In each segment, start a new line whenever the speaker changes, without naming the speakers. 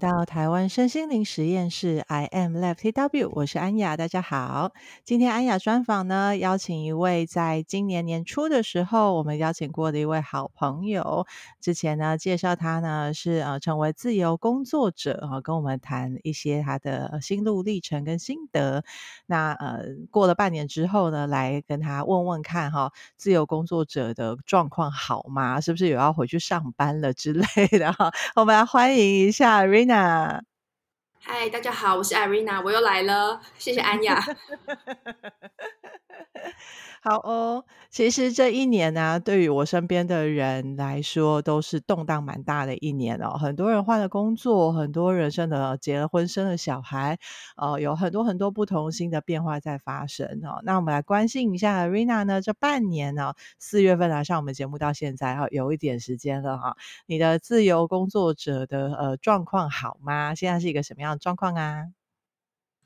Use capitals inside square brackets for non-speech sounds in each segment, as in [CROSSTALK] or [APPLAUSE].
到台湾身心灵实验室，I am Lab TW，我是安雅，大家好。今天安雅专访呢，邀请一位在今年年初的时候，我们邀请过的一位好朋友。之前呢，介绍他呢是呃成为自由工作者啊、呃，跟我们谈一些他的心路历程跟心得。那呃过了半年之后呢，来跟他问问看哈，自由工作者的状况好吗？是不是有要回去上班了之类的哈？[LAUGHS] 我们来欢迎一下。叫 Irina，
嗨，大家好，我是 Irina，我又来了，谢谢安雅。[LAUGHS]
好哦，其实这一年呢、对于我身边的人来说，都是动荡蛮大的一年哦。很多人换了工作，很多人生的结了婚，生了小孩，呃，有很多很多不同新的变化在发生哦。那我们来关心一下 Irina 呢，这半年呢、哦，四月份来上我们节目到现在哈，有一点时间了哈。你的自由工作者的呃状况好吗？现在是一个什么样的状况啊？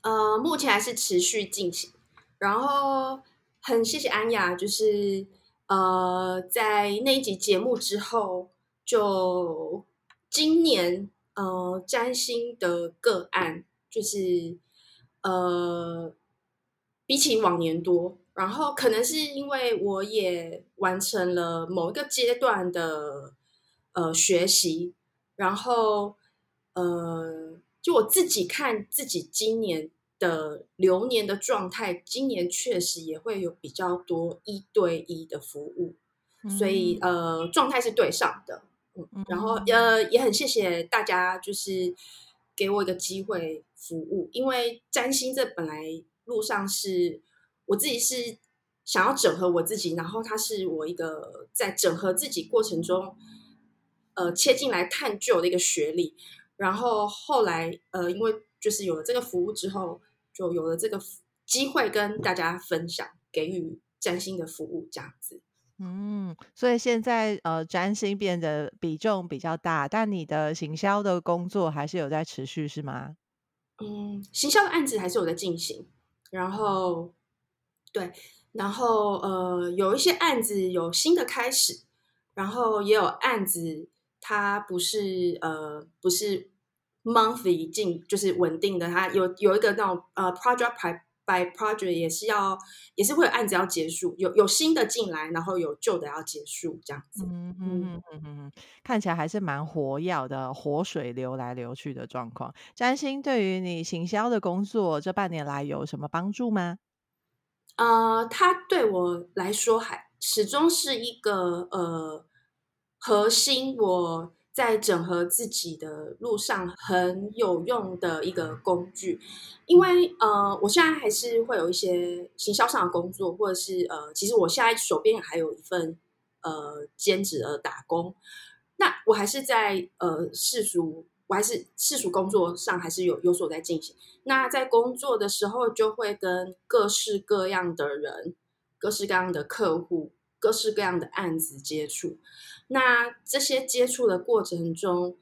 呃，目前还是持续进行，然后。很谢谢安雅，就是呃，在那一集节目之后，就今年呃占星的个案，就是呃比起往年多，然后可能是因为我也完成了某一个阶段的呃学习，然后呃就我自己看自己今年。的流年的状态，今年确实也会有比较多一对一的服务，嗯、所以呃状态是对上的，嗯，然后。呃也很谢谢大家，就是给我一个机会服务，因为占星这本来路上是我自己是想要整合我自己，然后它是我一个在整合自己过程中，呃切进来探究的一个学历，然后后来呃因为就是有了这个服务之后。就有了这个机会跟大家分享，给予占星的服务这样子。
嗯，所以现在呃，占星变得比重比较大，但你的行销的工作还是有在持续，是吗？
嗯，行销的案子还是有在进行。然后，对，然后呃，有一些案子有新的开始，然后也有案子它不是呃，不是。monthly 进就是稳定的，它有有一个那种呃 project by by project 也是要也是会有案子要结束，有有新的进来，然后有旧的要结束这样子。嗯
嗯嗯嗯，看起来还是蛮活跃的，活水流来流去的状况。占星对于你行销的工作这半年来有什么帮助吗？
呃，它对我来说还始终是一个呃核心我。在整合自己的路上很有用的一个工具，因为呃，我现在还是会有一些行销上的工作，或者是呃，其实我现在手边还有一份呃兼职的打工，那我还是在呃世俗，我还是世俗工作上还是有有所在进行。那在工作的时候，就会跟各式各样的人、各式各样的客户、各式各样的案子接触。那这些接触的过程中，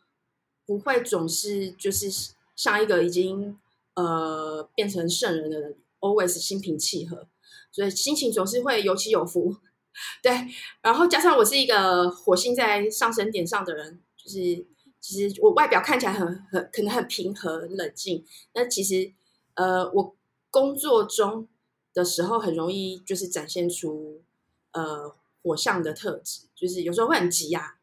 不会总是就是像一个已经呃变成圣人的人，always 心平气和，所以心情总是会有起有伏。对，然后加上我是一个火星在上升点上的人，就是其实我外表看起来很很可能很平和、冷静，那其实呃我工作中的时候很容易就是展现出呃。火象的特质就是有时候会很急啊，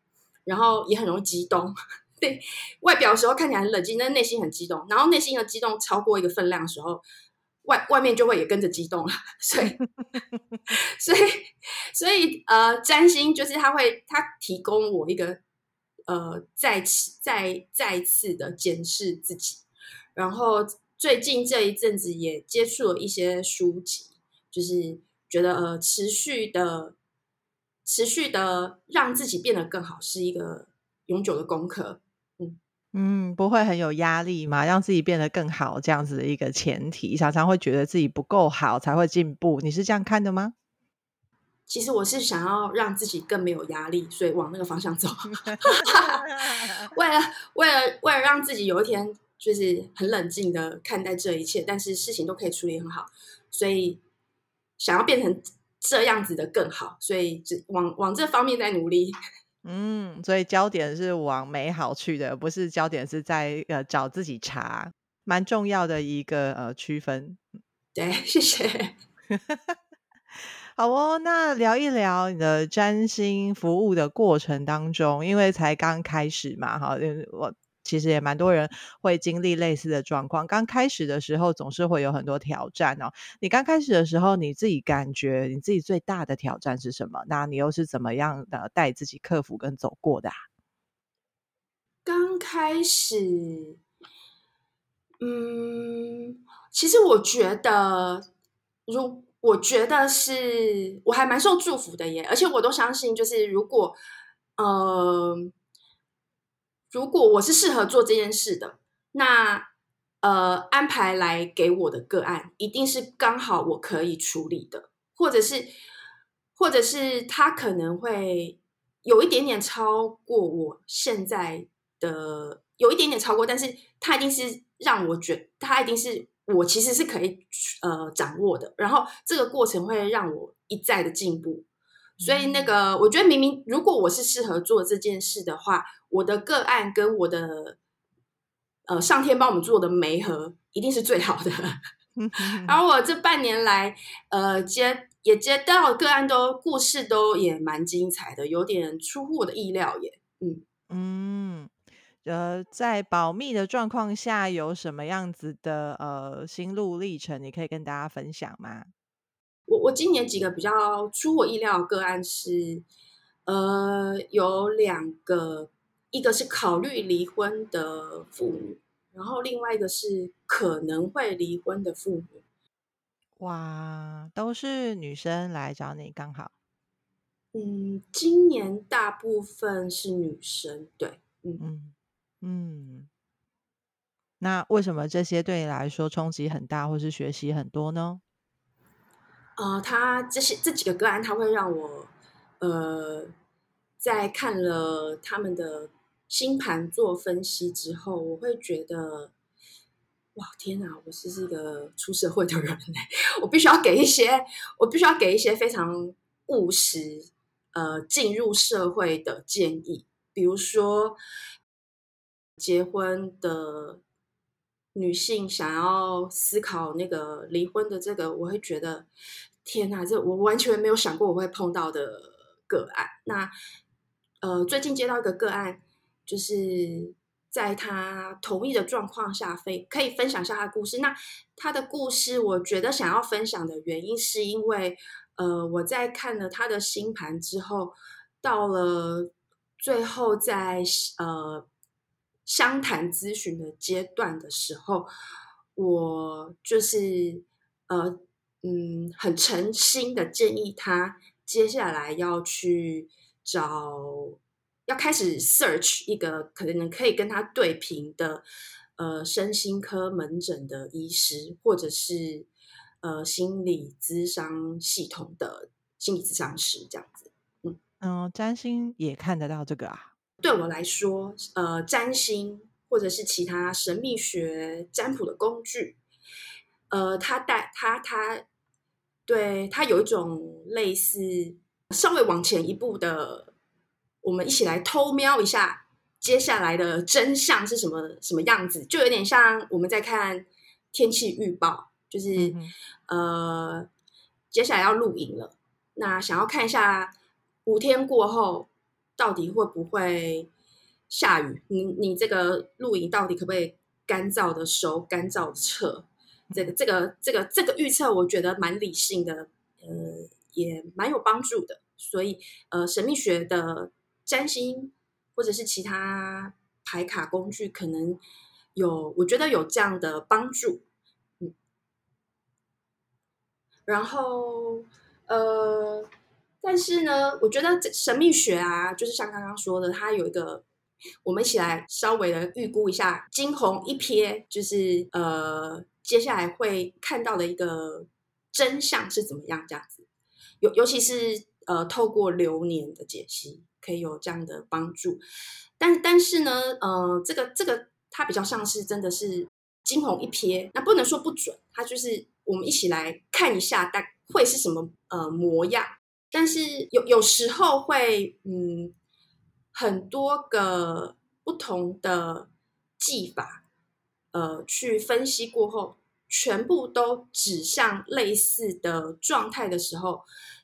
然后也很容易激动。[LAUGHS] 对，外表的时候看起来很冷静，但内心很激动。然后内心的激动超过一个分量的时候，外外面就会也跟着激动了。[LAUGHS] 所以，[LAUGHS] 所以，所以，呃，占星就是他会他提供我一个呃再次再再次的检视自己。然后最近这一阵子也接触了一些书籍，就是觉得呃持续的。持续的让自己变得更好，是一个永久的功课。嗯
嗯，不会很有压力吗？让自己变得更好，这样子的一个前提，常常会觉得自己不够好才会进步。你是这样看的吗？
其实我是想要让自己更没有压力，所以往那个方向走。[LAUGHS] 为了为了为了让自己有一天就是很冷静的看待这一切，但是事情都可以处理很好，所以想要变成。这样子的更好，所以往往这方面在努力。[LAUGHS]
嗯，所以焦点是往美好去的，不是焦点是在呃找自己查，蛮重要的一个呃区分。
对，[LAUGHS] 谢谢。[LAUGHS]
好哦，那聊一聊你的占星服务的过程当中，因为才刚开始嘛，哈，我。其实也蛮多人会经历类似的状况。刚开始的时候总是会有很多挑战哦。你刚开始的时候，你自己感觉你自己最大的挑战是什么？那你又是怎么样的带自己克服跟走过的啊？
刚开始，嗯，其实我觉得，如我觉得是我还蛮受祝福的耶，而且我都相信，就是如果，呃。如果我是适合做这件事的，那呃，安排来给我的个案一定是刚好我可以处理的，或者是，或者是他可能会有一点点超过我现在的，有一点点超过，但是他一定是让我觉他一定是我其实是可以呃掌握的，然后这个过程会让我一再的进步。所以那个，我觉得明明如果我是适合做这件事的话，我的个案跟我的呃上天帮我们做的媒合一定是最好的。[LAUGHS] 然后我这半年来，呃接也接到个案都故事都也蛮精彩的，有点出乎我的意料耶。嗯
嗯，呃，在保密的状况下，有什么样子的呃心路历程，你可以跟大家分享吗？
我我今年几个比较出我意料的个案是，呃，有两个，一个是考虑离婚的妇女，然后另外一个是可能会离婚的妇女。
哇，都是女生来找你，刚好。
嗯，今年大部分是女生，对，嗯嗯
嗯。那为什么这些对你来说冲击很大，或是学习很多呢？
呃，他这些这几个个案，他会让我，呃，在看了他们的星盘做分析之后，我会觉得，哇，天哪，我是一个出社会的人呢，我必须要给一些，我必须要给一些非常务实，呃，进入社会的建议，比如说结婚的。女性想要思考那个离婚的这个，我会觉得天哪，这我完全没有想过我会碰到的个案。那呃，最近接到一个个案，就是在他同意的状况下，非可以分享一下他的故事。那他的故事，我觉得想要分享的原因，是因为呃，我在看了他的星盘之后，到了最后在呃。相谈咨询的阶段的时候，我就是呃嗯，很诚心的建议他接下来要去找，要开始 search 一个可能可以跟他对平的呃身心科门诊的医师，或者是呃心理咨商系统的心理咨商师这样子。嗯
嗯，占星也看得到这个啊。
对我来说，呃，占星或者是其他神秘学占卜的工具，呃，它带它它，对它有一种类似稍微往前一步的，我们一起来偷瞄一下接下来的真相是什么什么样子，就有点像我们在看天气预报，就是呃，接下来要露营了，那想要看一下五天过后。到底会不会下雨？你你这个露营到底可不可以干燥的收、干燥的撤？这个这个这个这个预测，我觉得蛮理性的，呃，也蛮有帮助的。所以，呃，神秘学的占星或者是其他牌卡工具，可能有，我觉得有这样的帮助。嗯，然后，呃。但是呢，我觉得这神秘学啊，就是像刚刚说的，它有一个，我们一起来稍微的预估一下，惊鸿一瞥，就是呃，接下来会看到的一个真相是怎么样，这样子，尤尤其是呃，透过流年的解析，可以有这样的帮助。但但是呢，呃，这个这个它比较像是真的是惊鸿一瞥，那不能说不准，它就是我们一起来看一下，大会是什么呃模样。但是有有时候会，嗯，很多个不同的技法，呃，去分析过后，全部都指向类似的状态的时候，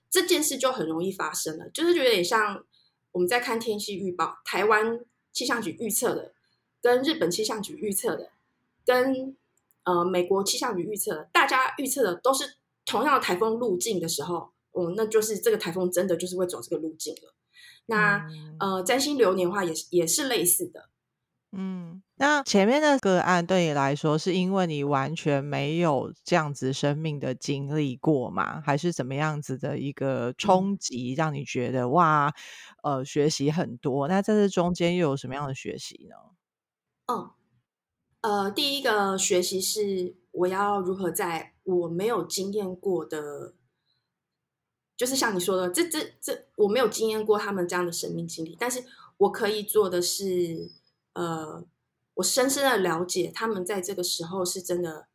这件事就很容易发生了。就是有点像我们在看天气预报，台湾气象局预测的，跟日本气象局预测的，跟呃美国气象局预测的，大家预测的都是同样的台风路径的时候，哦，那就是这个台风真的就是会走这个路径了。那、嗯、呃，占星流年的话也是也是类似的。
嗯，那前面的个案对你来说，是因为你完全没有这样子生命的经历过吗？还是怎么样子的一个冲击，让你觉得、嗯、哇，呃，学习很多？那在这中间又有什么样的学习呢？
嗯，呃，第一个学习是我要如何在我没有经验过的，就是像你说的，这这这，我没有经验过他们这样的生命经历，但是我可以做的是。呃，我深深的了解他们在这个时候是真的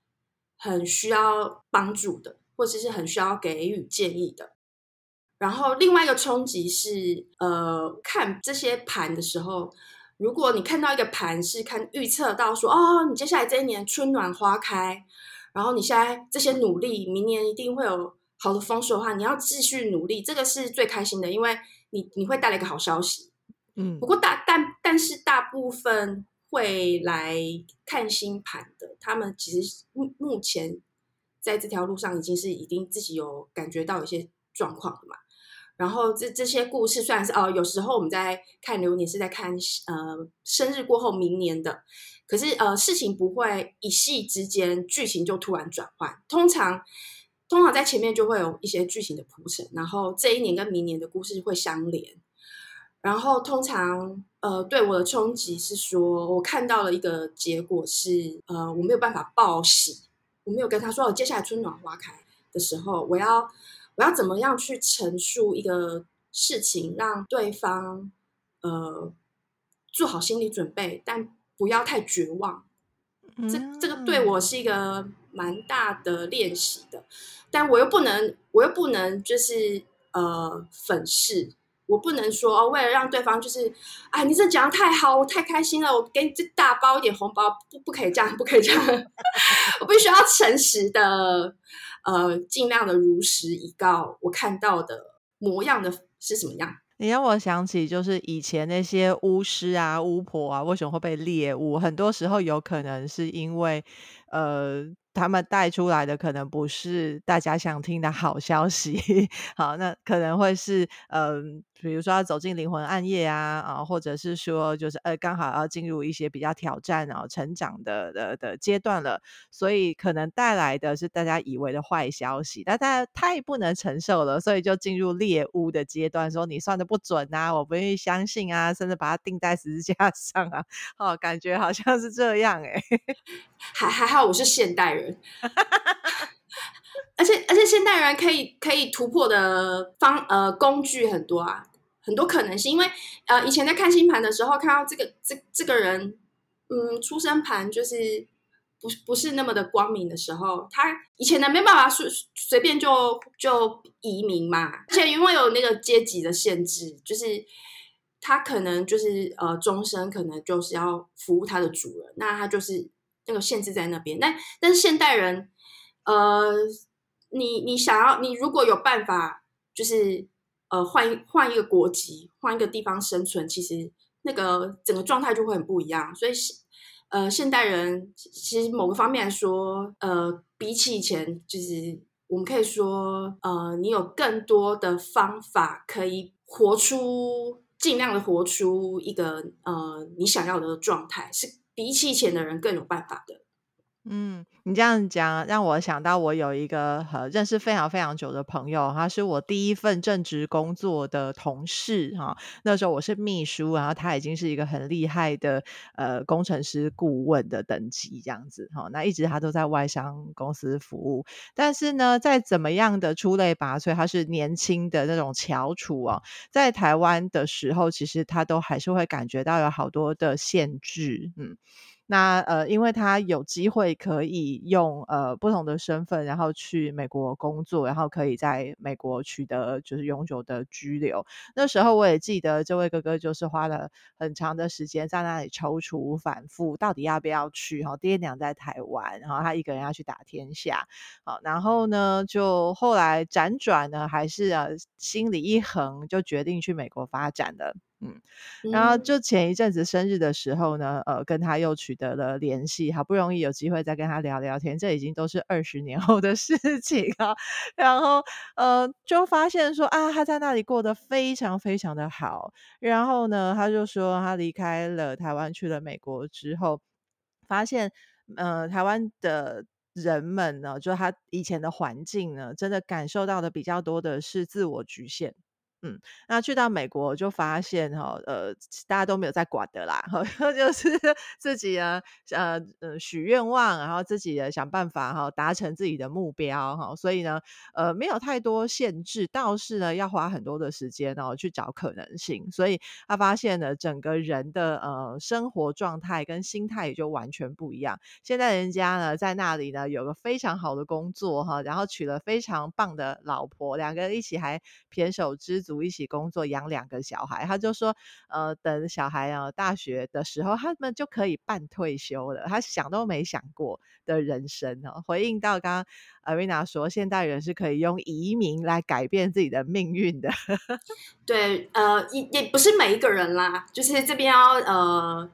很需要帮助的，或者是很需要给予建议的。然后另外一个冲击是，呃，看这些盘的时候，如果你看到一个盘是看预测到说，哦，你接下来这一年春暖花开，然后你现在这些努力，明年一定会有好的风水的话，你要继续努力，这个是最开心的，因为你你会带来一个好消息。嗯，不过大但但是大部分会来看星盘的，他们其实目目前在这条路上已经是已经自己有感觉到一些状况了嘛。然后这这些故事虽然是哦，有时候我们在看流年是在看呃生日过后明年的，可是呃事情不会一夕之间剧情就突然转换，通常通常在前面就会有一些剧情的铺陈，然后这一年跟明年的故事会相连。然后通常，呃，对我的冲击是说，我看到了一个结果是，呃，我没有办法报喜，我没有跟他说，我接下来春暖花开的时候，我要我要怎么样去陈述一个事情，让对方，呃，做好心理准备，但不要太绝望。这这个对我是一个蛮大的练习的，但我又不能，我又不能就是呃粉饰。我不能说哦，为了让对方就是，哎，你这讲得太好，我太开心了，我给你这大包一点红包，不，不可以这样，不可以这样，[LAUGHS] 我必须要诚实的，呃，尽量的如实以告我看到的模样的是什么样。
你让我想起，就是以前那些巫师啊、巫婆啊，为什么会被猎物？很多时候有可能是因为，呃。他们带出来的可能不是大家想听的好消息，[LAUGHS] 好，那可能会是嗯。比如说要走进灵魂暗夜啊，啊，或者是说就是呃，刚好要进入一些比较挑战然后成长的的的阶段了，所以可能带来的是大家以为的坏消息，但大家太不能承受了，所以就进入猎巫的阶段，说你算的不准啊，我不愿意相信啊，甚至把它钉在十字架上啊，哦，感觉好像是这样哎、欸，[LAUGHS]
还还好我是现代人。[LAUGHS] 而且而且现代人可以可以突破的方呃工具很多啊。很多可能性，因为呃，以前在看星盘的时候，看到这个这这个人，嗯，出生盘就是不不是那么的光明的时候，他以前呢没办法随随便就就移民嘛，而且因为有那个阶级的限制，就是他可能就是呃终身可能就是要服务他的主人，那他就是那个限制在那边。但但是现代人，呃，你你想要你如果有办法，就是。呃，换一换一个国籍，换一个地方生存，其实那个整个状态就会很不一样。所以，呃，现代人其实某个方面来说，呃，比起以前，就是我们可以说，呃，你有更多的方法可以活出，尽量的活出一个呃你想要的状态，是比起以前的人更有办法的。
嗯，你这样讲让我想到，我有一个呃认识非常非常久的朋友，他是我第一份正职工作的同事哈。那时候我是秘书，然后他已经是一个很厉害的呃工程师顾问的等级这样子哈。那一直他都在外商公司服务，但是呢，再怎么样的出类拔萃，他是年轻的那种翘楚啊，在台湾的时候，其实他都还是会感觉到有好多的限制，嗯。那呃，因为他有机会可以用呃不同的身份，然后去美国工作，然后可以在美国取得就是永久的居留。那时候我也记得这位哥哥就是花了很长的时间在那里踌躇反复，到底要不要去？哈，爹娘在台湾，然后他一个人要去打天下。好，然后呢，就后来辗转呢，还是呃心里一横，就决定去美国发展了。嗯，然后就前一阵子生日的时候呢，呃，跟他又取得了联系，好不容易有机会再跟他聊聊天，这已经都是二十年后的事情啊。然后呃，就发现说啊，他在那里过得非常非常的好。然后呢，他就说他离开了台湾去了美国之后，发现呃，台湾的人们呢，就他以前的环境呢，真的感受到的比较多的是自我局限。嗯，那去到美国就发现哈，呃，大家都没有在管的啦，就是 [LAUGHS] 自己呢，呃，呃，许愿望，然后自己的想办法哈，达成自己的目标哈，所以呢，呃，没有太多限制，倒是呢，要花很多的时间哦去找可能性，所以他发现呢，整个人的呃生活状态跟心态也就完全不一样。现在人家呢在那里呢有个非常好的工作哈，然后娶了非常棒的老婆，两个人一起还胼手胝足。一起工作，养两个小孩，他就说，呃，等小孩啊大学的时候，他们就可以半退休了。他想都没想过的人生哦。回应到刚刚 Arina 说，现代人是可以用移民来改变自己的命运的。[LAUGHS]
对，呃，也也不是每一个人啦，就是这边要呃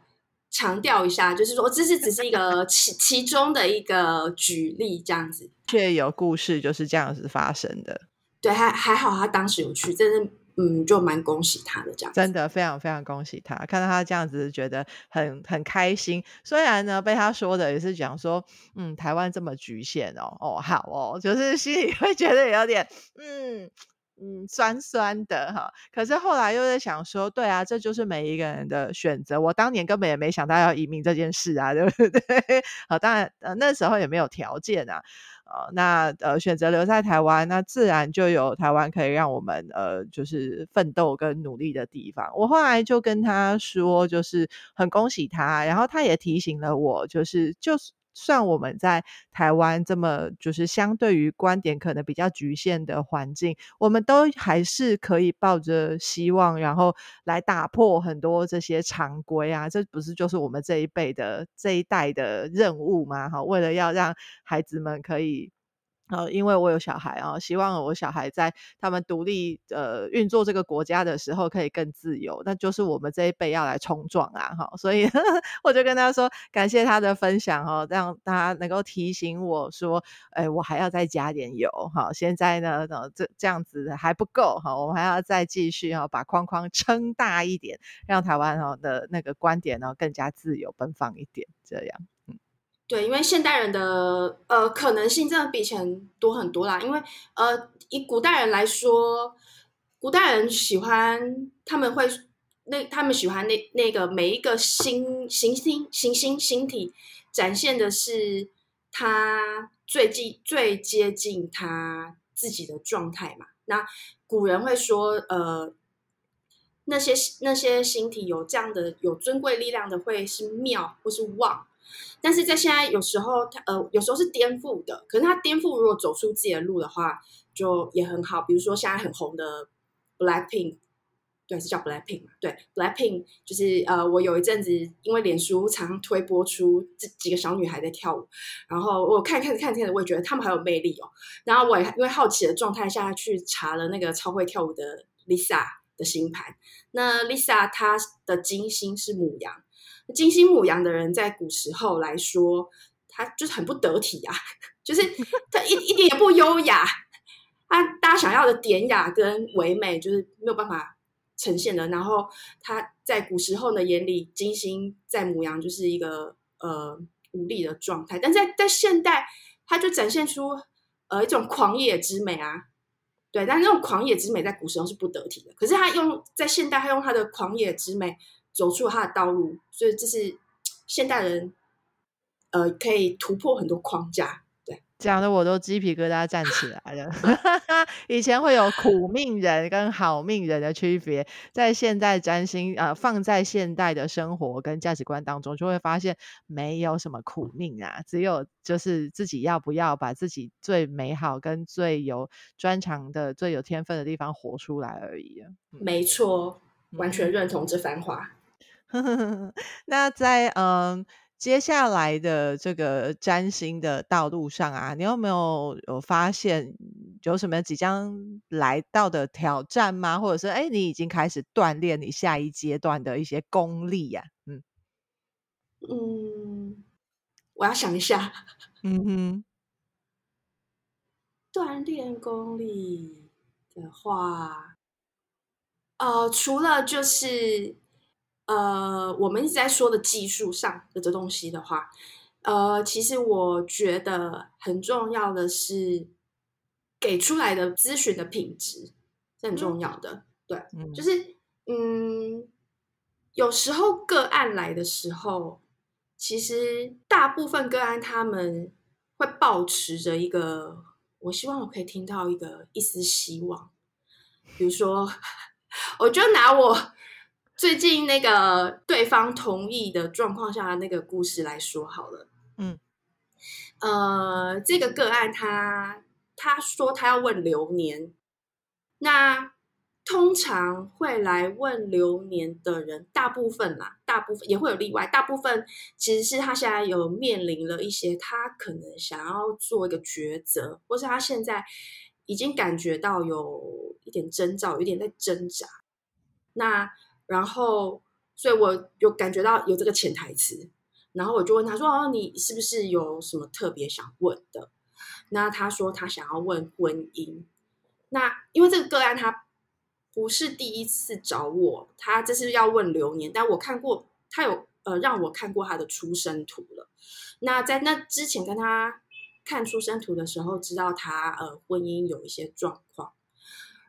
强调一下，就是说这是只是一个其其中的一个举例，这样子，
却有故事就是这样子发生的。
对，还还好，他当时有去，真的，嗯，就蛮恭喜他的这样。
真的非常非常恭喜他，看到他这样子，觉得很很开心。虽然呢，被他说的也是讲说，嗯，台湾这么局限哦，哦，好哦，就是心里会觉得有点，嗯嗯，酸酸的哈。可是后来又在想说，对啊，这就是每一个人的选择。我当年根本也没想到要移民这件事啊，[LAUGHS] 对不对？好，当然，呃，那时候也没有条件啊。呃，那呃，选择留在台湾，那自然就有台湾可以让我们呃，就是奋斗跟努力的地方。我后来就跟他说，就是很恭喜他，然后他也提醒了我，就是就是。算我们在台湾这么就是相对于观点可能比较局限的环境，我们都还是可以抱着希望，然后来打破很多这些常规啊！这不是就是我们这一辈的这一代的任务吗？哈，为了要让孩子们可以。呃，因为我有小孩啊，希望我小孩在他们独立呃运作这个国家的时候可以更自由，那就是我们这一辈要来冲撞啊，哈，所以 [LAUGHS] 我就跟他说，感谢他的分享哈，让他能够提醒我说，哎，我还要再加点油哈，现在呢，这这样子还不够哈，我们还要再继续哈，把框框撑大一点，让台湾哈的那个观点呢更加自由奔放一点，这样。
对，因为现代人的呃可能性真的比以前多很多啦。因为呃，以古代人来说，古代人喜欢他们会那他们喜欢那那个每一个星行星行星星体展现的是他最近最接近他自己的状态嘛。那古人会说，呃，那些那些星体有这样的有尊贵力量的，会是庙或是旺。但是在现在，有时候他呃，有时候是颠覆的。可是他颠覆，如果走出自己的路的话，就也很好。比如说现在很红的 Blackpink，对，是叫 Blackpink 嘛？对，Blackpink 就是呃，我有一阵子因为脸书常常推播出这几个小女孩在跳舞，然后我看看看看，我也觉得她们很有魅力哦。然后我也因为好奇的状态下去查了那个超会跳舞的 Lisa 的星盘。那 Lisa 她的金星是母羊。金星母羊的人，在古时候来说，他就是很不得体啊，[LAUGHS] 就是他一一点也不优雅，他大家想要的典雅跟唯美，就是没有办法呈现的。然后他在古时候的眼里，金星在母羊就是一个呃无力的状态，但在在现代，他就展现出呃一种狂野之美啊，对，但那种狂野之美在古时候是不得体的，可是他用在现代，他用他的狂野之美。走出他的道路，所以这是现代人，呃，可以突破很多框架。对，
讲的我都鸡皮疙瘩站起来了。[LAUGHS] 以前会有苦命人跟好命人的区别，在现代占星呃放在现代的生活跟价值观当中，就会发现没有什么苦命啊，只有就是自己要不要把自己最美好跟最有专长的、最有天分的地方活出来而已。
没错，完全认同这番话。[LAUGHS]
那在嗯。接下来的这个占星的道路上啊，你有没有有发现有什么即将来到的挑战吗？或者是哎，你已经开始锻炼你下一阶段的一些功力呀？嗯
嗯，我要想一下。[LAUGHS] 嗯哼，锻炼功力的话，呃，除了就是。呃，我们一直在说的技术上的这东西的话，呃，其实我觉得很重要的是给出来的咨询的品质是很重要的。嗯、对，嗯、就是嗯，有时候个案来的时候，其实大部分个案他们会保持着一个，我希望我可以听到一个一丝希望，比如说，[LAUGHS] 我就拿我。最近那个对方同意的状况下的那个故事来说好了，嗯，呃，这个个案他他说他要问流年，那通常会来问流年的人，大部分啦，大部分也会有例外，大部分其实是他现在有面临了一些他可能想要做一个抉择，或是他现在已经感觉到有一点征兆，有点在挣扎，那。然后，所以我有感觉到有这个潜台词，然后我就问他说：“哦，你是不是有什么特别想问的？”那他说他想要问婚姻。那因为这个个案他不是第一次找我，他这是要问流年，但我看过他有呃让我看过他的出生图了。那在那之前跟他看出生图的时候，知道他呃婚姻有一些状况，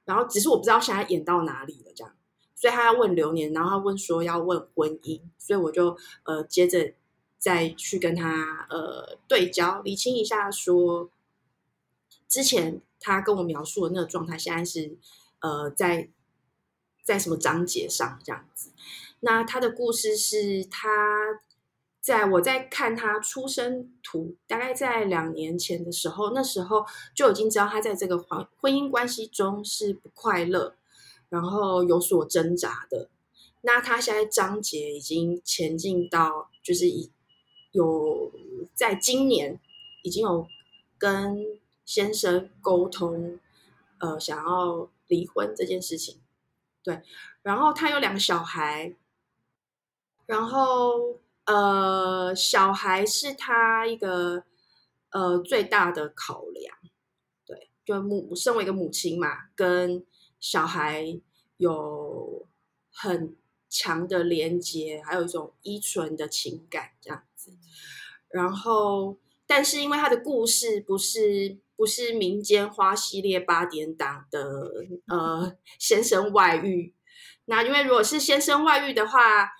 然后只是我不知道现在演到哪里了这样。所以他要问流年，然后他问说要问婚姻，所以我就呃接着再去跟他呃对焦理清一下说，之前他跟我描述的那个状态，现在是呃在在什么章节上这样子。那他的故事是他在我在看他出生图，大概在两年前的时候，那时候就已经知道他在这个婚婚姻关系中是不快乐。然后有所挣扎的，那他现在章节已经前进到，就是已有在今年已经有跟先生沟通，呃，想要离婚这件事情，对。然后他有两个小孩，然后呃，小孩是他一个呃最大的考量，对，就母身为一个母亲嘛，跟。小孩有很强的连接，还有一种依存的情感这样子。然后，但是因为他的故事不是不是民间花系列八点档的呃先生外遇，那因为如果是先生外遇的话，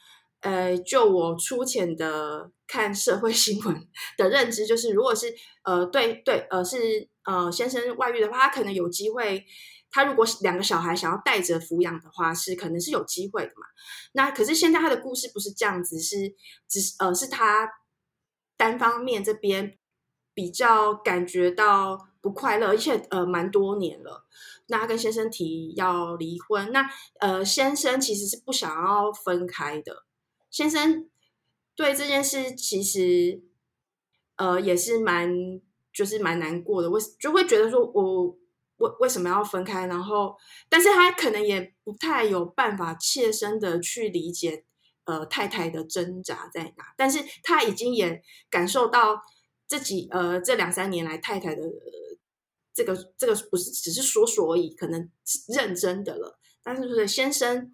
呃，就我粗浅的看社会新闻的认知，就是如果是呃对对呃是呃先生外遇的话，他可能有机会。他如果两个小孩想要带着抚养的话，是可能是有机会的嘛？那可是现在他的故事不是这样子，是只是呃是他单方面这边比较感觉到不快乐，而且呃蛮多年了。那他跟先生提要离婚，那呃先生其实是不想要分开的。先生对这件事其实呃也是蛮就是蛮难过的，我就会觉得说我。为为什么要分开？然后，但是他可能也不太有办法切身的去理解，呃，太太的挣扎在哪。但是他已经也感受到自己，呃，这两三年来太太的、这个这个不是只是说说而已，可能认真的了。但是就是先生，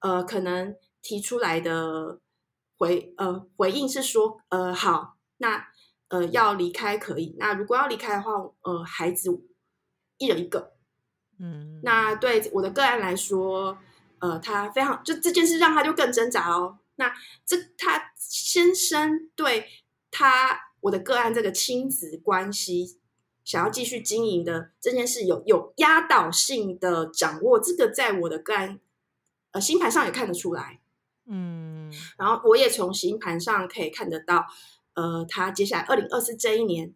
呃，可能提出来的回呃回应是说，呃，好，那呃要离开可以。那如果要离开的话，呃，孩子。一人一个，嗯，那对我的个案来说，呃，他非常就这件事让他就更挣扎哦。那这他先生对他我的个案这个亲子关系想要继续经营的这件事有有压倒性的掌握，这个在我的个案呃星盘上也看得出来，嗯，然后我也从星盘上可以看得到，呃，他接下来二零二四这一年，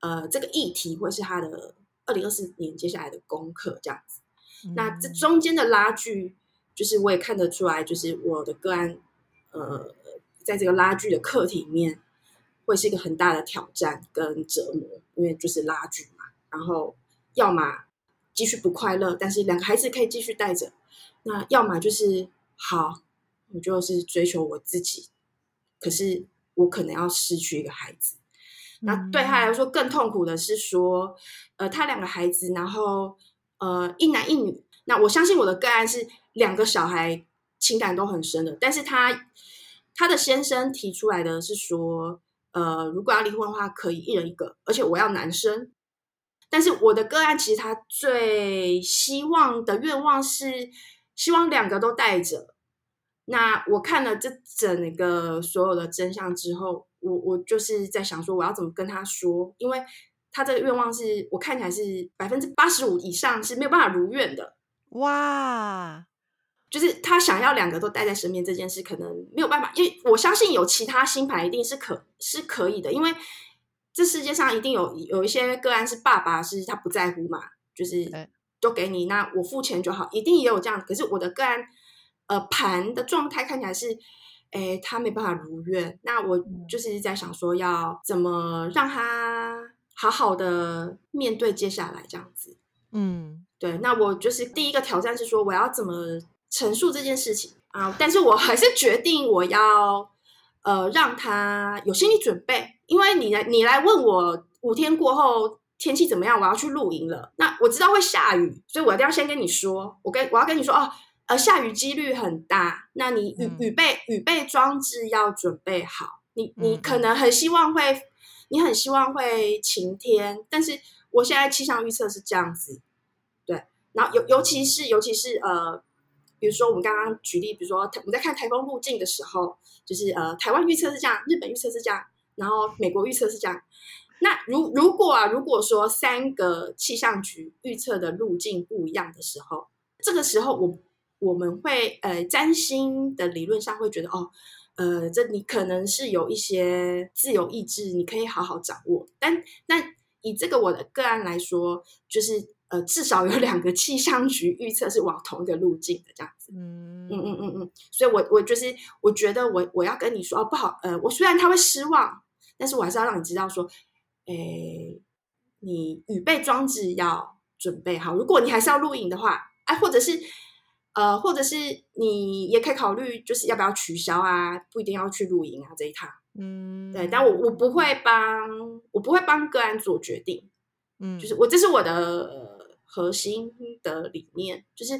呃，这个议题会是他的二零二四年接下来的功课这样子。嗯、那这中间的拉锯，就是我也看得出来，就是我的个案，呃，在这个拉锯的课题里面。会是一个很大的挑战跟折磨，因为就是拉锯嘛。然后要么继续不快乐，但是两个孩子可以继续带着；那要么就是好，我就是追求我自己，可是我可能要失去一个孩子。那对他来说更痛苦的是说，呃，他两个孩子，然后呃一男一女。那我相信我的个案是两个小孩情感都很深的，但是他他的先生提出来的是说。呃，如果要离婚的话，可以一人一个，而且我要男生。但是我的个案其实他最希望的愿望是希望两个都带着。那我看了这整个所有的真相之后，我我就是在想说，我要怎么跟他说？因为他这个愿望是我看起来是百分之八十五以上是没有办法如愿的。哇！就是他想要两个都带在身边这件事，可能没有办法，因为我相信有其他星盘一定是可是可以的，因为这世界上一定有有一些个案是爸爸是他不在乎嘛，就是都给你，那我付钱就好，一定也有这样。可是我的个案，呃，盘的状态看起来是，诶，他没办法如愿。那我就是在想说，要怎么让他好好的面对接下来这样子。嗯，对。那我就是第一个挑战是说，我要怎么。陈述这件事情啊，但是我还是决定我要呃让他有心理准备，因为你来你来问我五天过后天气怎么样，我要去露营了。那我知道会下雨，所以我一定要先跟你说，我跟我要跟你说哦，呃，下雨几率很大，那你雨雨备雨备装置要准备好。你你可能很希望会，你很希望会晴天，但是我现在气象预测是这样子，对，然后尤尤其是尤其是呃。比如说，我们刚刚举例，比如说我们在看台风路径的时候，就是呃，台湾预测是这样，日本预测是这样，然后美国预测是这样。那如如果啊，如果说三个气象局预测的路径不一样的时候，这个时候我我们会呃，占星的理论上会觉得哦，呃，这你可能是有一些自由意志，你可以好好掌握。但那以这个我的个案来说，就是。呃，至少有两个气象局预测是往同一个路径的这样子，嗯嗯嗯嗯嗯，所以我我就是我觉得我我要跟你说哦，不好，呃，我虽然他会失望，但是我还是要让你知道说，诶，你预备装置要准备好，如果你还是要露营的话，哎，或者是呃，或者是你也可以考虑，就是要不要取消啊，不一定要去露营啊这一趟，嗯，对，但我我不会帮我不会帮个案做决定，嗯，就是我这是我的。核心的理念就是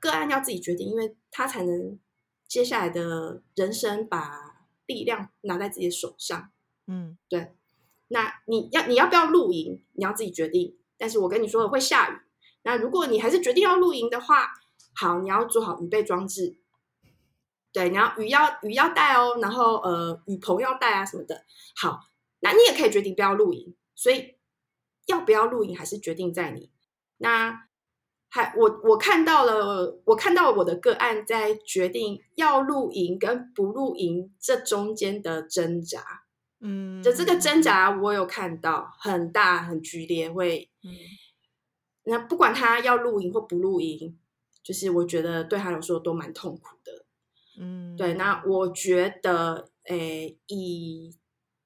个案要自己决定，因为他才能接下来的人生把力量拿在自己的手上。嗯，对。那你要你要不要露营？你要自己决定。但是我跟你说会下雨。那如果你还是决定要露营的话，好，你要做好雨备装置。对，你要雨要雨要带哦，然后呃雨棚要带啊什么的。好，那你也可以决定不要露营。所以要不要露营还是决定在你。那还我我看到了，我看到了我的个案在决定要露营跟不露营这中间的挣扎，嗯，就这个挣扎我有看到很大很剧烈，会，嗯，那不管他要露营或不露营，就是我觉得对他来说都蛮痛苦的，嗯，对，那我觉得，诶，以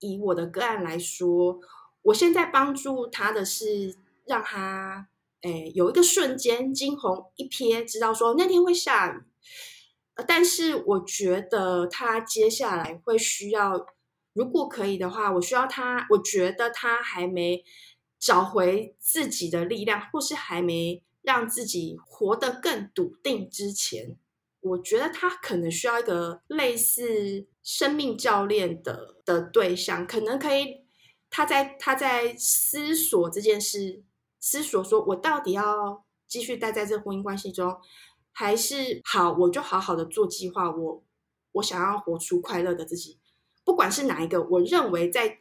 以我的个案来说，我现在帮助他的是让他。诶，有一个瞬间惊鸿一瞥，知道说那天会下雨，但是我觉得他接下来会需要，如果可以的话，我需要他，我觉得他还没找回自己的力量，或是还没让自己活得更笃定之前，我觉得他可能需要一个类似生命教练的的对象，可能可以他在他在思索这件事。思索说：“我到底要继续待在这婚姻关系中，还是好？我就好好的做计划。我我想要活出快乐的自己，不管是哪一个。我认为在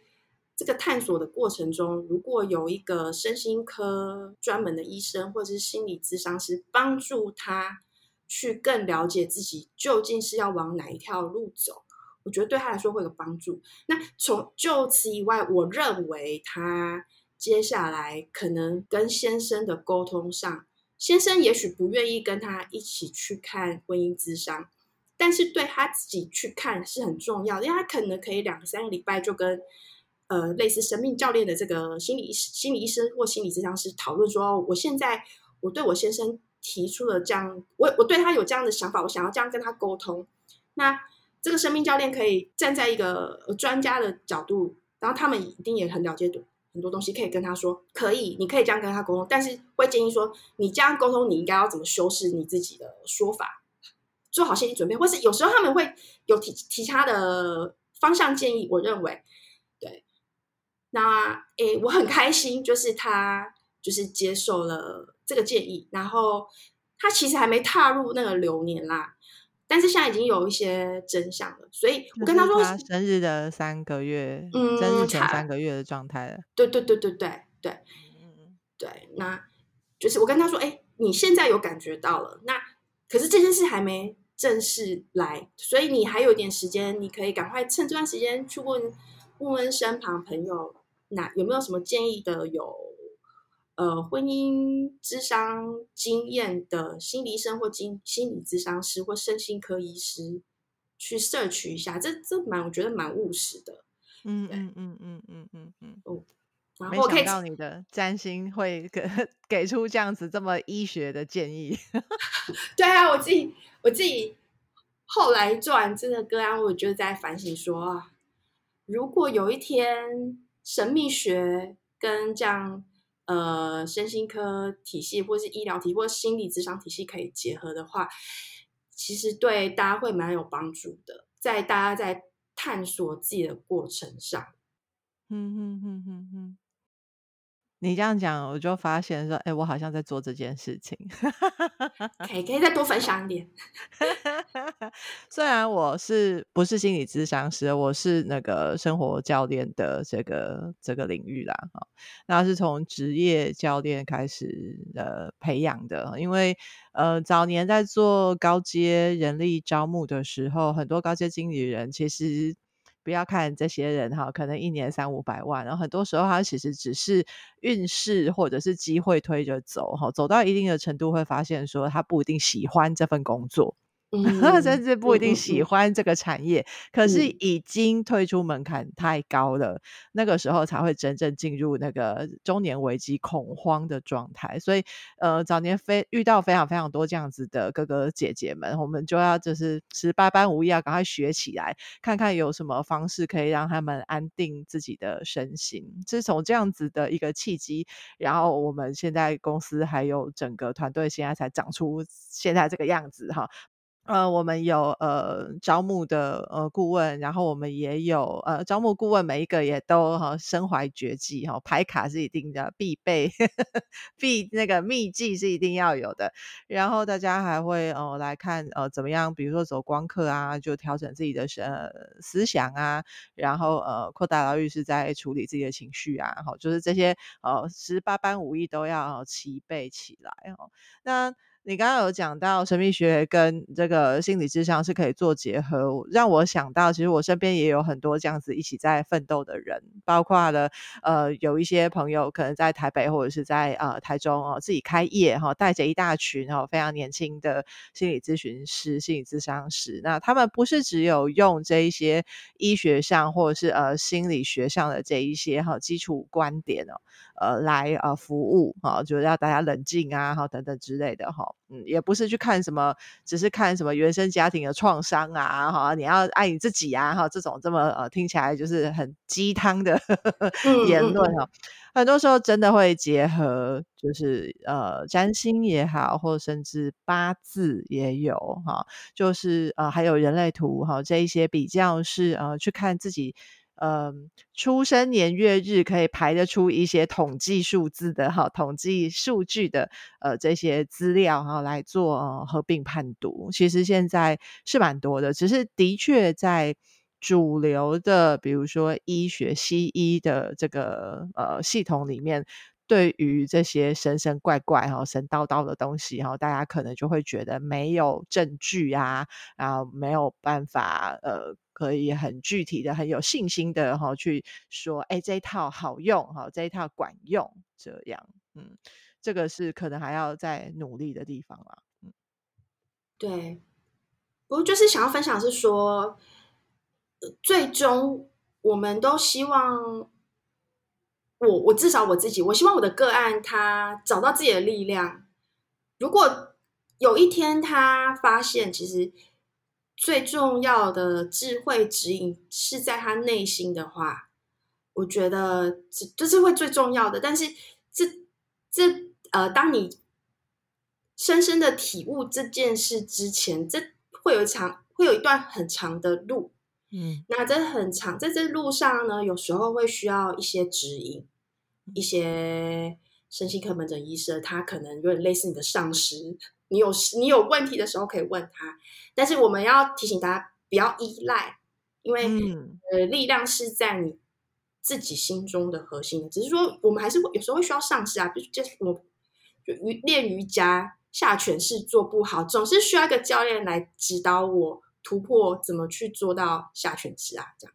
这个探索的过程中，如果有一个身心科专门的医生或者是心理咨商师帮助他去更了解自己究竟是要往哪一条路走，我觉得对他来说会有帮助。那从就此以外，我认为他接下来可能跟先生的沟通上，先生也许不愿意跟他一起去看婚姻咨商，但是对他自己去看是很重要，因为他可能可以两三个礼拜就跟。呃，类似生命教练的这个心理医心理医生或心理咨商师讨论说，我现在我对我先生提出了这样，我我对他有这样的想法，我想要这样跟他沟通。那这个生命教练可以站在一个专家的角度，然后他们一定也很了解很多东西，可以跟他说，可以，你可以这样跟他沟通，但是会建议说，你这样沟通，你应该要怎么修饰你自己的说法，做好心理准备，或是有时候他们会有提提他的方向建议，我认为。那诶，我很开心，就是他就是接受了这个建议，然后他其实还没踏入那个流年啦，但是现在已经有一些真相了，所以我跟他说，他
生日的三个月，嗯，生日前三个月的状态了，
对对对对对对，嗯对，那就是我跟他说，哎，你现在有感觉到了，那可是这件事还没正式来，所以你还有一点时间，你可以赶快趁这段时间去问问问身旁朋友。那有没有什么建议的？有呃，婚姻咨商经验的心理医生或经心理咨商师或身心科医师去 search 一下，这这蛮我觉得蛮务实的。
嗯嗯嗯嗯嗯嗯嗯。哦，
然后可以
没想到你的占星会给 [LAUGHS] 给出这样子这么医学的建议。[LAUGHS]
对啊，我自己我自己后来做完这个个案，我就在反省说啊，如果有一天。神秘学跟这样呃身心科体系，或是医疗体，或是心理咨商体系可以结合的话，其实对大家会蛮有帮助的，在大家在探索自己的过程上。
嗯嗯嗯嗯嗯。你这样讲，我就发现说，哎、欸，我好像在做这件事情。
可以，可以再多分享一点。[LAUGHS]
虽然我是不是心理咨商师，我是那个生活教练的这个这个领域啦。哈，那是从职业教练开始呃培养的，因为呃早年在做高阶人力招募的时候，很多高阶经理人其实。不要看这些人哈，可能一年三五百万，然后很多时候他其实只是运势或者是机会推着走哈，走到一定的程度会发现说他不一定喜欢这份工作。[LAUGHS] 嗯，甚至不一定喜欢这个产业，嗯，可是已经退出门槛太高了，嗯，那个时候才会真正进入那个中年危机恐慌的状态。所以，呃，早年非遇到非常非常多这样子的哥哥姐姐们，我们就要就是十八般武艺要赶快学起来，看看有什么方式可以让他们安定自己的身心。是从这样子的一个契机，然后我们现在公司还有整个团队现在才长出现在这个样子哈。呃，我们有呃招募的呃顾问，然后我们也有呃招募顾问，每一个也都哈、身怀绝技哈、牌卡是一定的必备，[LAUGHS] 必那个秘技是一定要有的。然后大家还会呃来看呃怎么样，比如说走光课啊，就调整自己的呃思想啊，然后呃扩大疗愈是在处理自己的情绪啊，好、就是这些呃十八般武艺都要齐备起来哦、那你刚刚有讲到神秘学跟这个心理智商是可以做结合，让我想到，其实我身边也有很多这样子一起在奋斗的人，包括了呃有一些朋友可能在台北或者是在呃台中哦自己开业哈，带着一大群哦非常年轻的心理咨询师、心理咨商师，那他们不是只有用这一些医学上或者是呃心理学上的这一些哈基础观点哦，呃来呃服务哈，就是要大家冷静啊哈等等之类的哈。嗯，也不是去看什么，只是看什么原生家庭的创伤啊，哈，你要爱你自己啊，哈，这种这么呃听起来就是很鸡汤的言论哈、嗯嗯，很多时候真的会结合，就是呃占星也好，或甚至八字也有哈，就是呃还有人类图哈，这一些比较是呃去看自己。呃，出生年月日可以排得出一些统计数字的哈，统计数据的呃这些资料哈来做、合并判读，其实现在是蛮多的，只是的确在主流的，比如说医学西医的这个呃系统里面，对于这些神神怪怪哈、神叨叨的东西哈，大家可能就会觉得没有证据啊，然后没有办法呃，可以很具体的、很有信心的哈去说，哎，这一套好用哈，这一套管用，这样，嗯，这个是可能还要再努力的地方啦，嗯，
对，不过就是想要分享是说。最终，我们都希望我，我至少我自己，我希望我的个案他找到自己的力量。如果有一天他发现，其实最重要的智慧指引是在他内心的话，我觉得这这是会最重要的。但是这这呃，当你深深的体悟这件事之前，这会有一长，会有一段很长的路。
嗯，
那这很长，在这路上呢，有时候会需要一些指引，一些身心科门诊医生，他可能有点类似你的上司，你有你有问题的时候可以问他，但是我们要提醒大家不要依赖，因为、嗯、呃，力量是在你自己心中的核心，只是说我们还是会有时候会需要上司啊，比如就是我就瑜练瑜伽下犬式做不好，总是需要一个教练来指导我。突破怎么去做到下犬式啊？这样。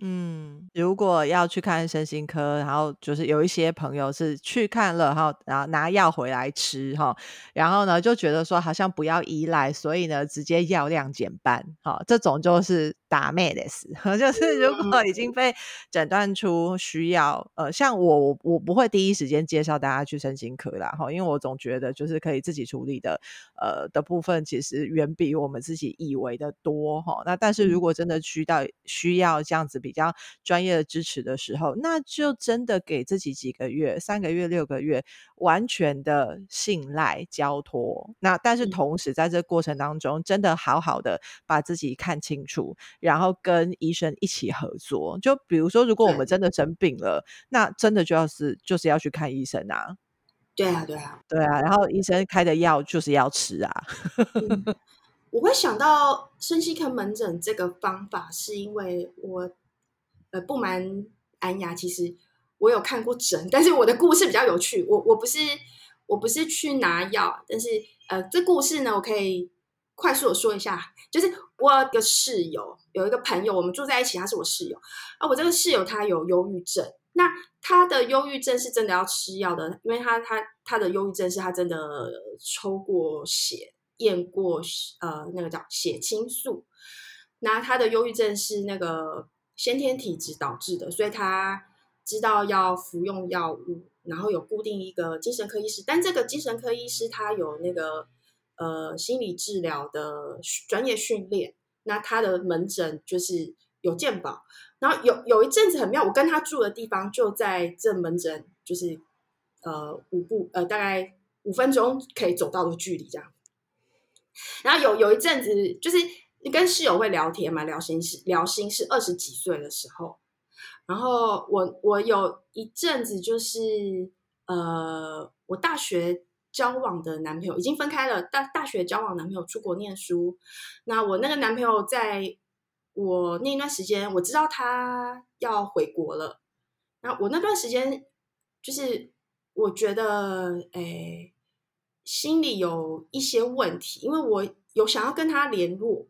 嗯，如果要去看身心科，然后就是有一些朋友是去看了，然后然后拿药回来吃哈，然后呢就觉得说好像不要依赖，所以呢直接药量减半，哈，这种就是打咩的事，[LAUGHS] 就是如果已经被诊断出需要，呃，像我我我不会第一时间介绍大家去身心科啦，哈，因为我总觉得就是可以自己处理的，呃的部分其实远比我们自己以为的多，哈，那但是如果真的需到需要这样子比。比较专业的支持的时候，那就真的给自己几个月、三个月、六个月，完全的信赖交托。那但是同时在这过程当中，真的好好的把自己看清楚，然后跟医生一起合作。就比如说，如果我们真的生病了，那真的就要是就是要去看医生啊。
对啊，对啊，
对啊。然后医生开的药就是要吃啊。
嗯，[LAUGHS] 我会想到身心科门诊这个方法，是因为我。呃，不瞒安雅，其实我有看过诊，但是我的故事比较有趣。我我不是我不是去拿药，但是呃，这故事呢，我可以快速的说一下。就是我有个室友，有一个朋友，我们住在一起，他是我室友啊。我这个室友他有忧郁症，那他的忧郁症是真的要吃药的，因为他他他的忧郁症是他真的抽过血验过呃那个叫血清素，那他的忧郁症是那个。先天体质导致的，所以他知道要服用药物，然后有固定一个精神科医师，但这个精神科医师他有那个呃心理治疗的专业训练，那他的门诊就是有健保，然后有有一阵子很妙，我跟他住的地方就在这门诊，就是呃五步呃大概五分钟可以走到的距离这样，然后有有一阵子就是。你跟室友会聊天嘛？聊心事，聊心事。二十几岁的时候，然后我我有一阵子就是呃，我大学交往的男朋友已经分开了。大大学交往男朋友出国念书，那我那个男朋友在我那一段时间，我知道他要回国了。那我那段时间就是我觉得诶，心里有一些问题，因为我有想要跟他联络。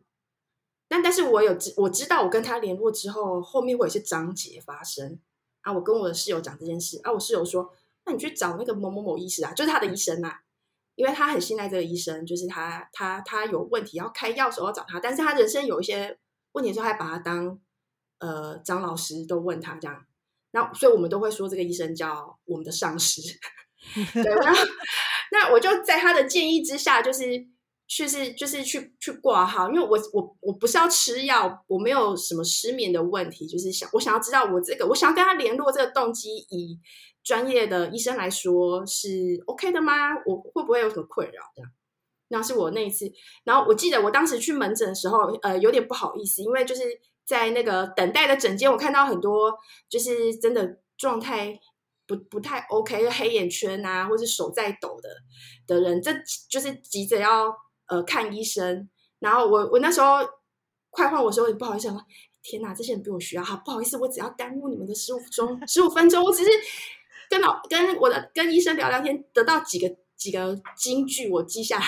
但但是我有知我知道，我跟他联络之后，后面会有一些章节发生啊。我跟我的室友讲这件事啊，我室友说：“那你去找那个某某某医师啊，就是他的医生啊，因为他很信赖这个医生，就是他他他有问题要开药时候要找他，但是他人生有一些问题的时候，还把他当呃张老师都问他这样。那所以我们都会说这个医生叫我们的上师。[LAUGHS] 对，然后那我就在他的建议之下，就是。去是就是去去挂号，因为我我我不是要吃药，我没有什么失眠的问题，就是想我想要知道我这个我想要跟他联络这个动机，以专业的医生来说是 OK 的吗？我会不会有什么困扰？这样，那是我那一次。然后我记得我当时去门诊的时候，呃，有点不好意思，因为就是在那个等待的诊间，我看到很多就是真的状态不不太 OK，黑眼圈啊，或是手在抖的的人，这就是急着要。呃，看医生，然后我我那时候快换我的时候也不好意思，说天哪，这些人比我需要哈，不好意思，我只要耽误你们的十五分钟，十五分钟，我只是跟老跟我的跟医生聊聊天，得到几个几个金句，我记下来，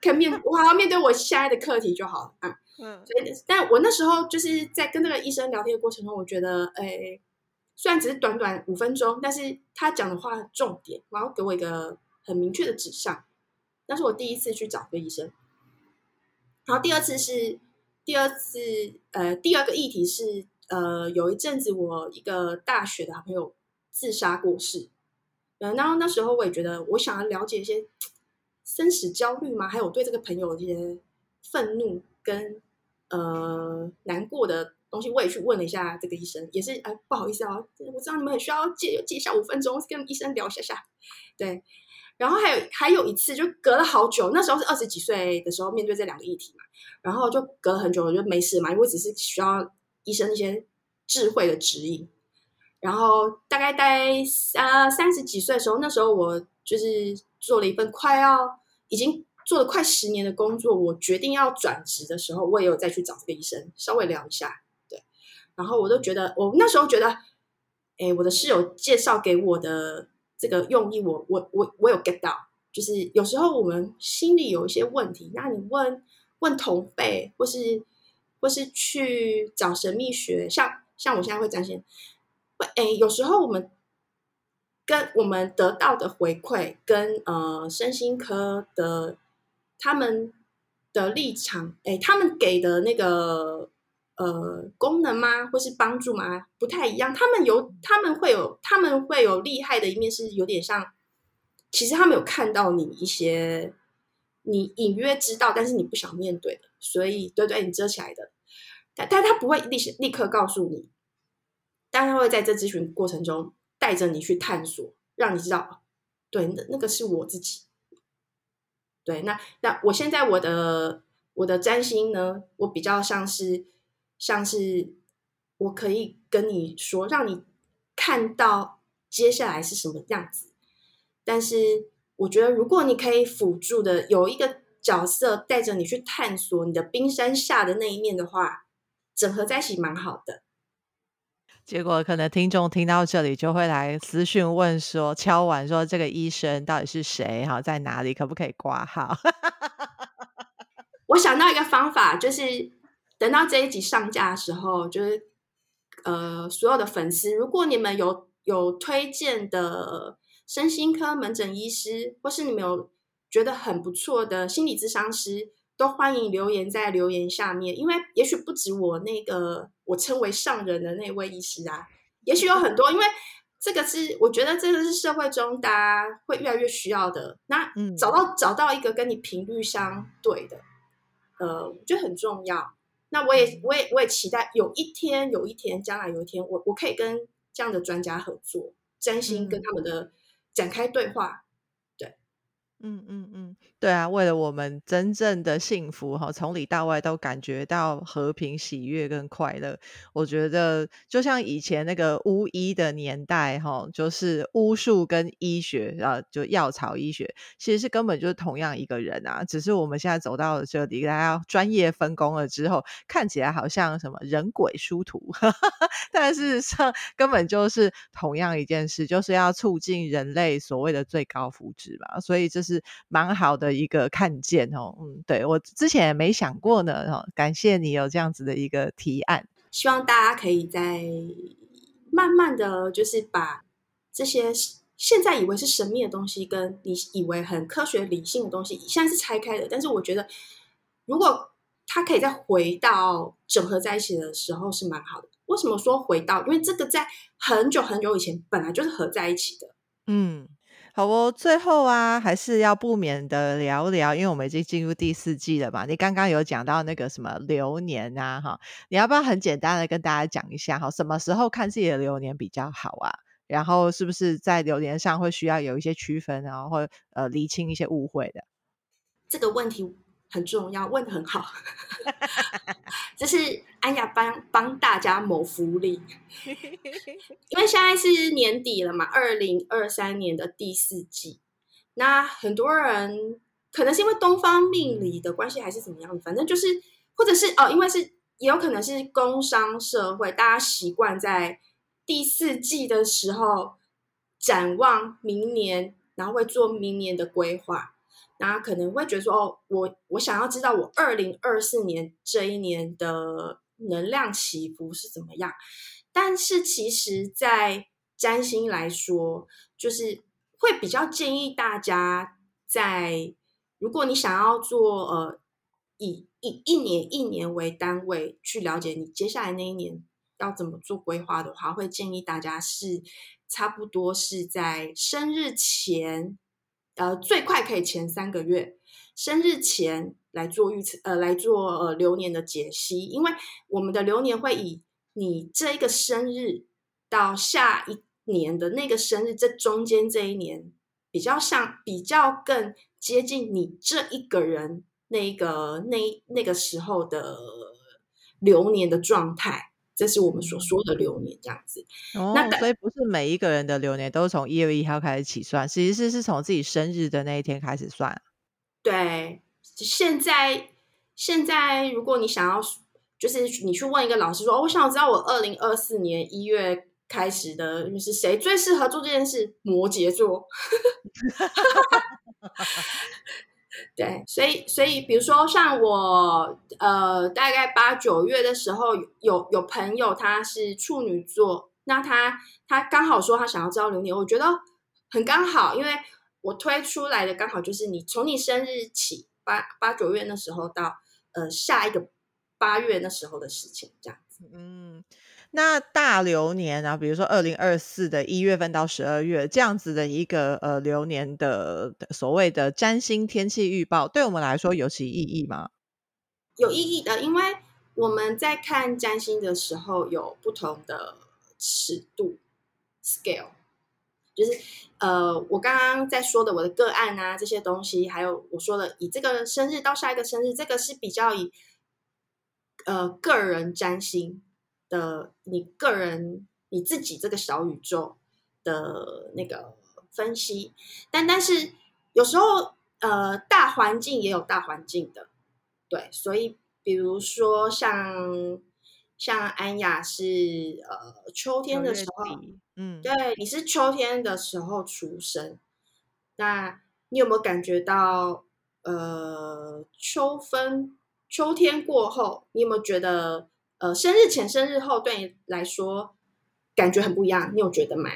可面我好好面对我现在的课题就好了啊。嗯，所以，但我那时候就是在跟那个医生聊天的过程中，我觉得，哎，虽然只是短短五分钟，但是他讲的话重点，然后给我一个很明确的指向。那是我第一次去找个医生，然后第二次是第二次，呃，第二个议题是，呃，有一阵子我一个大学的好朋友自杀过世，呃，然后那时候我也觉得我想要了解一些生死焦虑嘛，还有对这个朋友的一些愤怒跟。呃，难过的东西，我也去问了一下这个医生，也是哎，不好意思啊，我知道你们很需要借借一下五分钟跟医生聊一下下，对。然后还有还有一次，就隔了好久，那时候是二十几岁的时候，面对这两个议题嘛，然后就隔了很久，我就没事嘛，因为只是需要医生一些智慧的指引。然后大概在呃三十几岁的时候，那时候我就是做了一份快要已经。做了快十年的工作，我决定要转职的时候，我也有再去找这个医生稍微聊一下，对。然后我都觉得，我那时候觉得，哎，我的室友介绍给我的这个用意，我我我我有 get 到，就是有时候我们心里有一些问题，那你问问同辈，或是或是去找神秘学，像像我现在会占星，哎，有时候我们。跟我们得到的回馈，跟呃身心科的他们的立场，哎，他们给的那个呃功能吗，或是帮助吗，不太一样。他们有，他们会有，他们会有厉害的一面，是有点像，其实他们有看到你一些你隐约知道，但是你不想面对的，所以对对，你遮起来的，但但他不会立立刻告诉你，但他会在这咨询过程中。带着你去探索，让你知道，对，那那个是我自己。对，那那我现在我的我的占星呢，我比较像是像是我可以跟你说，让你看到接下来是什么样子。但是我觉得，如果你可以辅助的有一个角色带着你去探索你的冰山下的那一面的话，整合在一起蛮好的。
结果可能听众听到这里就会来私讯问说，敲完说这个医生到底是谁？哈，在哪里？可不可以挂号？[LAUGHS]
我想到一个方法，就是等到这一集上架的时候，就是呃，所有的粉丝，如果你们有有推荐的身心科门诊医师，或是你们有觉得很不错的心理咨商师。都欢迎留言在留言下面，因为也许不止我那个我称为上人的那位医师啊，也许有很多，因为这个是我觉得这个是社会中大家会越来越需要的。那找到找到一个跟你频率相对的，呃，我觉得很重要。那我也我也我也期待有一天有一天将来有一天我我可以跟这样的专家合作，真心跟他们的展开对话。
嗯嗯嗯，对啊，为了我们真正的幸福哈，从里到外都感觉到和平、喜悦跟快乐。我觉得就像以前那个巫医的年代哈，就是巫术跟医学啊，就药草医学，其实是根本就是同样一个人啊。只是我们现在走到了这里，大家专业分工了之后，看起来好像什么人鬼殊途，[LAUGHS] 但事实上根本就是同样一件事，就是要促进人类所谓的最高福祉吧。所以这是。是蛮好的一个看见哦，嗯，对，我之前也没想过呢，哦，感谢你有这样子的一个提案，
希望大家可以在慢慢的就是把这些现在以为是神秘的东西，跟你以为很科学理性的东西，现在是拆开的，但是我觉得如果它可以再回到整合在一起的时候是蛮好的。为什么说回到？因为这个在很久很久以前本来就是合在一起的，
嗯。好哦，最后啊，还是要不免的聊聊，因为我们已经进入第四季了嘛。你刚刚有讲到那个什么流年啊，哈，你要不要很简单的跟大家讲一下，哈，什么时候看自己的流年比较好啊？然后是不是在流年上会需要有一些区分，然后或呃厘清一些误会的？
这个问题。很重要，问得很好，[LAUGHS] 就是安雅帮帮大家谋福利，[LAUGHS] 因为现在是年底了嘛，二零二三年的第四季，那很多人可能是因为东方命理的关系，还是怎么样，反正就是，或者是哦，因为是也有可能是工商社会，大家习惯在第四季的时候展望明年，然后会做明年的规划。大家可能会觉得说：“哦，我我想要知道我二零二四年这一年的能量起伏是怎么样。”但是其实，在占星来说，就是会比较建议大家在，如果你想要做呃，以以一年一年为单位去了解你接下来那一年要怎么做规划的话，会建议大家是差不多是在生日前。呃，最快可以前三个月生日前来做预测，呃，来做呃流年的解析，因为我们的流年会以你这一个生日到下一年的那个生日，这中间这一年比较像，比较更接近你这一个人那个那那个时候的流年的状态。这是我们所说的流年，这样子。
哦，那所以不是每一个人的流年都是从一月一号开始起算，其实是是从自己生日的那一天开始算。
对，现在现在如果你想要，就是你去问一个老师说，哦，我想知道我二零二四年一月开始的是谁最适合做这件事？摩羯座。[LAUGHS] 对，所以所以，比如说像我，呃，大概八九月的时候，有有朋友他是处女座，那他他刚好说他想要知道流年，我觉得很刚好，因为我推出来的刚好就是你从你生日起八八九月那时候到呃下一个八月那时候的事情，这样子，
嗯。那大流年啊，比如说二零二四的一月份到十二月这样子的一个呃流年的所谓的占星天气预报，对我们来说有其意义吗？
有意义的，因为我们在看占星的时候有不同的尺度 scale，就是呃我刚刚在说的我的个案啊这些东西，还有我说的以这个生日到下一个生日，这个是比较以呃个人占星。的你个人你自己这个小宇宙的那个分析，但但是有时候呃大环境也有大环境的，对，所以比如说像像安雅是呃秋天的时候，嗯，对，你是秋天的时候出生，那你有没有感觉到呃秋分秋天过后，你有没有觉得？呃，生日前、生日后对你来说感觉很不一样，你有觉得吗？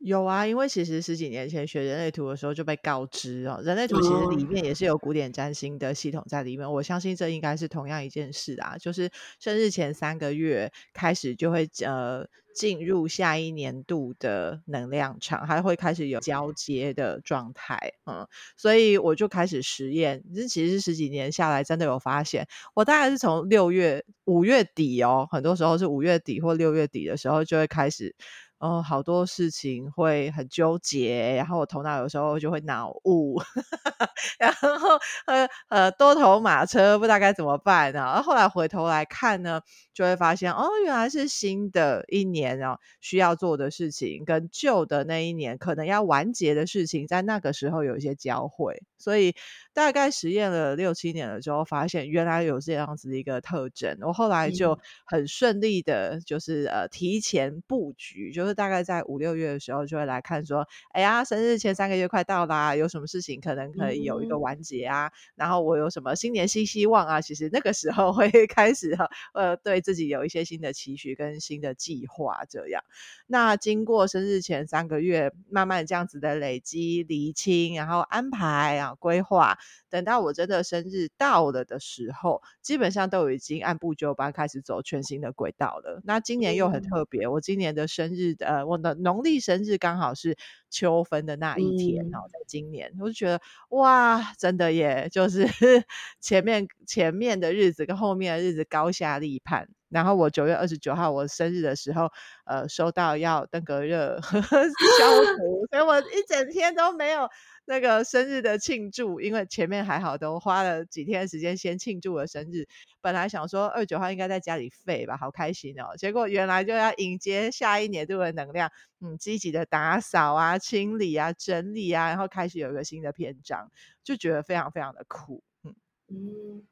有啊，因为其实十几年前学人类图的时候就被告知哦，人类图其实里面也是有古典占星的系统在里面。哦、我相信这应该是同样一件事啊，就是生日前三个月开始就会呃进入下一年度的能量场，还会开始有交接的状态。嗯，所以我就开始实验，这其实是十几年下来真的有发现，我大概是从六月、五月底哦，很多时候是五月底或六月底的时候就会开始。哦，好多事情会很纠结，然后我头脑有时候就会脑雾，[LAUGHS] 然后呃呃多头马车不知道该怎么办呢？然后后来回头来看呢，就会发现哦，原来是新的一年哦，需要做的事情跟旧的那一年可能要完结的事情，在那个时候有一些交汇，所以大概实验了六七年了之后，发现原来有这样子的一个特征，我后来就很顺利的，就是呃提前布局，就是。大概在五六月的时候，就会来看说，哎呀，生日前三个月快到啦，有什么事情可能可以有一个完结啊？嗯、然后我有什么新年新希望啊？其实那个时候会 [LAUGHS] 开始呃，对自己有一些新的期许跟新的计划这样。那经过生日前三个月，慢慢这样子的累积、厘清，然后安排啊、规划，等到我真的生日到了的时候，基本上都已经按部就班开始走全新的轨道了。那今年又很特别，嗯、我今年的生日的。呃，我的农历生日刚好是秋分的那一天，然后在今年，我就觉得哇，真的耶，就是 [LAUGHS] 前面前面的日子跟后面的日子高下立判。然后我九月二十九号我生日的时候，呃，收到要登革热 [LAUGHS] 消毒，所以我一整天都没有。那个生日的庆祝，因为前面还好，都花了几天的时间先庆祝了生日。本来想说二九号应该在家里废吧，好开心哦。结果原来就要迎接下一年度的能量，嗯，积极的打扫啊、清理啊、整理啊，然后开始有一个新的篇章，就觉得非常非常的酷。嗯，
嗯，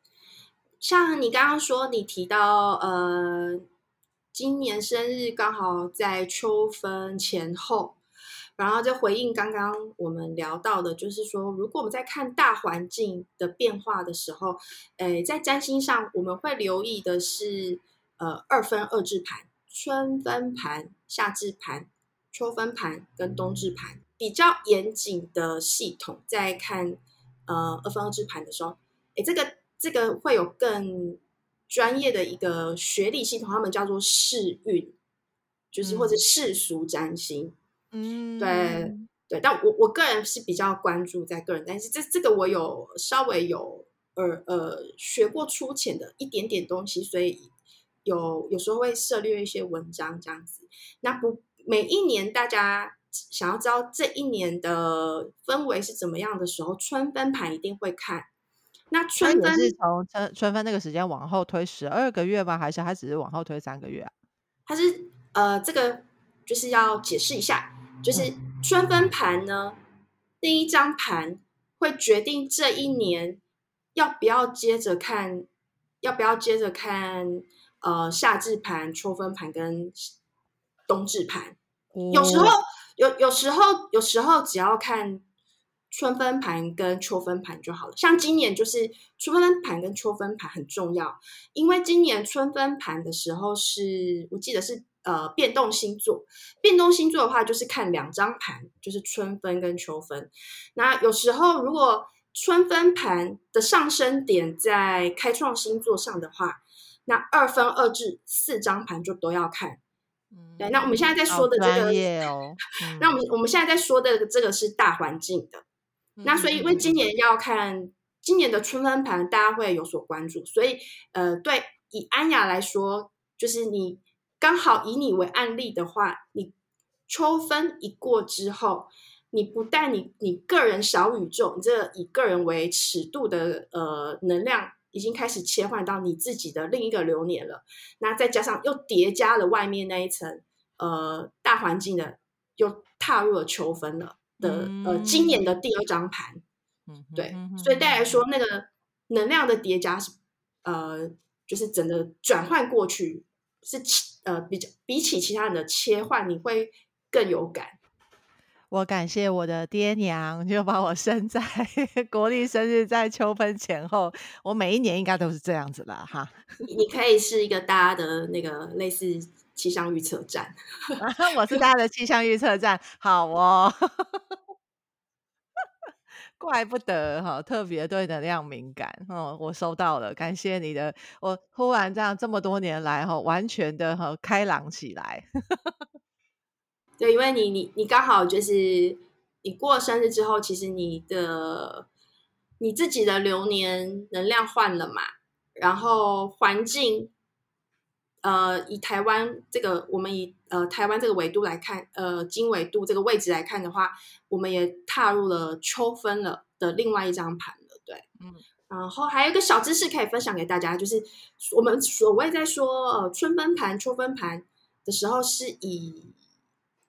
像你刚刚说，你提到呃，今年生日刚好在秋分前后。然后就回应刚刚我们聊到的，就是说，如果我们在看大环境的变化的时候，诶，在占星上我们会留意的是，呃，二分二至盘、春分盘、夏至盘、秋分盘跟冬至盘，比较严谨的系统，在看呃二分二至盘的时候，诶，这个这个会有更专业的一个学历系统，他们叫做世运，就是或者世俗占星。嗯，对对，但我我个人是比较关注在个人，但是这这个我有稍微有呃呃学过粗浅的一点点东西，所以有有时候会涉猎一些文章这样子。那不每一年大家想要知道这一年的氛围是怎么样的时候，春分盘一定会看。那春分
是从春春分那个时间往后推十二个月吗？还是它只是往后推三个月啊？
它是呃这个就是要解释一下。就是春分盘呢，第一张盘会决定这一年要不要接着看，要不要接着看呃夏至盘、秋分盘跟冬至盘。有时候有，有时候有时候只要看春分盘跟秋分盘就好了。像今年就是春分盘跟秋分盘很重要，因为今年春分盘的时候是我记得是。呃，变动星座，变动星座的话，就是看两张盘，就是春分跟秋分。那有时候如果春分盘的上升点在开创星座上的话，那二分二至四张盘就都要看。嗯，对。那我们现在在说的这个，
哦嗯、[LAUGHS]
那我们我们现在在说的这个是大环境的。嗯、那所以因为今年要看今年的春分盘，大家会有所关注。所以呃，对，以安雅来说，就是你。刚好以你为案例的话，你秋分一过之后，你不但你你个人小宇宙，你这以个人为尺度的呃能量已经开始切换到你自己的另一个流年了，那再加上又叠加了外面那一层呃大环境的，又踏入了秋分了的呃今年的第二张盘，嗯，对，所以带来说那个能量的叠加是呃就是整个转换过去是。呃，比较比起其他人的切换，你会更有感。
我感谢我的爹娘，就把我生在 [LAUGHS] 国历生日在秋分前后。我每一年应该都是这样子的哈。
你可以是一个大家的那个类似气象预测站，[LAUGHS]
我是大家的气象预测站。好哦。怪不得哈，特别对能量敏感哦。我收到了，感谢你的。我突然这样这么多年来哈，完全的哈开朗起来。[LAUGHS]
对，因为你你你刚好就是你过生日之后，其实你的你自己的流年能量换了嘛，然后环境。呃，以台湾这个，我们以呃台湾这个纬度来看，呃经纬度这个位置来看的话，我们也踏入了秋分了的另外一张盘了，对，嗯，然后还有一个小知识可以分享给大家，就是我们所谓在说呃春分盘、秋分盘的时候，是以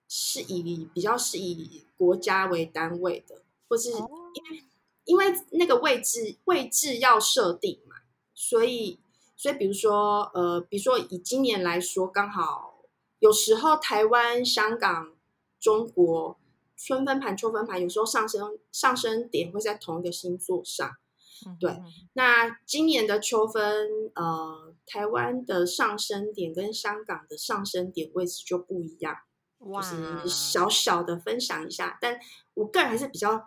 是以比较是以国家为单位的，或是因为因为那个位置位置要设定嘛，所以。所以，比如说，呃，比如说以今年来说，刚好有时候台湾、香港、中国春分盘、秋分盘，有时候上升上升点会在同一个星座上。对，嗯、那今年的秋分，呃，台湾的上升点跟香港的上升点位置就不一样。哇，就是小小的分享一下，但我个人还是比较。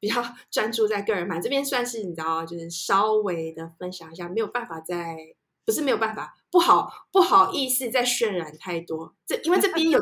比较 [LAUGHS] 专注在个人盘这边，算是你知道，就是稍微的分享一下，没有办法在，不是没有办法，不好不好意思再渲染太多，这因为这边有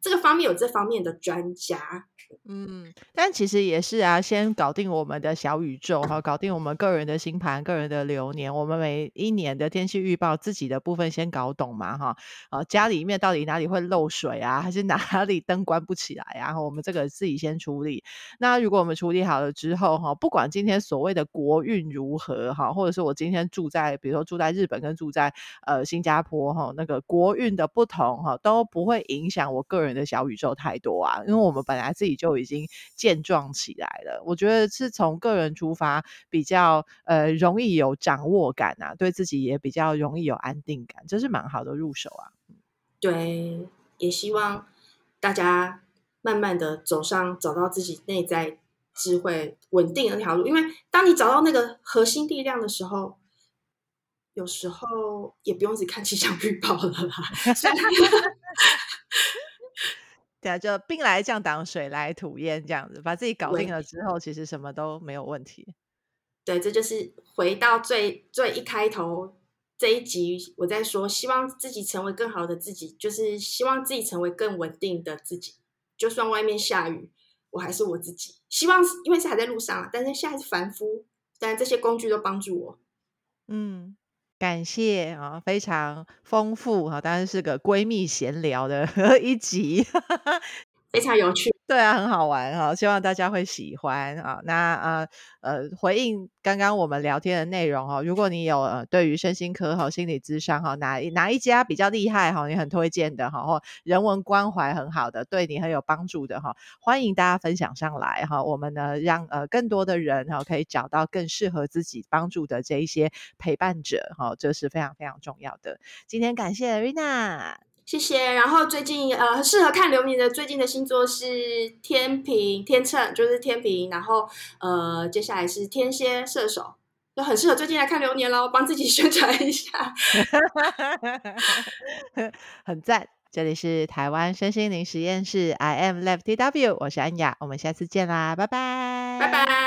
这个方面有这方面的专家。
嗯，但其实也是啊，先搞定我们的小宇宙哈，搞定我们个人的星盘、个人的流年，我们每一年的天气预报自己的部分先搞懂嘛哈。啊，家里面到底哪里会漏水啊，还是哪 [LAUGHS] 里灯关不起来啊？我们这个自己先处理。那如果我们处理好了之后哈，不管今天所谓的国运如何哈，或者是我今天住在，比如说住在日本跟住在呃新加坡哈，那个国运的不同哈，都不会影响我个人的小宇宙太多啊，因为我们本来自己就已经健壮起来了。我觉得是从个人出发，比较呃容易有掌握感啊，对自己也比较容易有安定感，这是蛮好的入手啊。
对，也希望大家慢慢的走上找到自己内在智慧稳定的那条路，因为当你找到那个核心力量的时候。有时候也不用只看 [LAUGHS] 气象预报了啦。
对 [LAUGHS] 啊，就兵来将挡，水来土掩，这样子把自己搞定了之后，其实什么都没有问题。
对，这就是回到最最一开头这一集，我在说，希望自己成为更好的自己，就是希望自己成为更稳定的自己。就算外面下雨，我还是我自己。希望因为是还在路上，但是现在是凡夫，但这些工具都帮助我。
嗯。感谢啊，非常丰富哈，当然是个闺蜜闲聊的 [LAUGHS] 一集，[LAUGHS]
非常有趣。
对啊，很好玩哈，希望大家会喜欢啊。那呃呃，回应刚刚我们聊天的内容哈，如果你有呃对于身心科和心理咨商哈，哪哪一家比较厉害哈，你很推荐的哈，或人文关怀很好的，对你很有帮助的哈，欢迎大家分享上来哈。我们呢，让呃更多的人哈可以找到更适合自己帮助的这一些陪伴者哈，这是非常非常重要的。今天感谢 Rina。
谢谢。然后最近呃，适合看流年的最近的星座是天平、天秤，就是天平。然后呃，接下来是天蝎、射手，就很适合最近来看流年喽，帮自己 [LAUGHS] 宣传一下。[LAUGHS]
很赞。这里是台湾身心灵实验室，I am Lab TW，我是安雅，我们下次见啦，拜拜，
拜拜。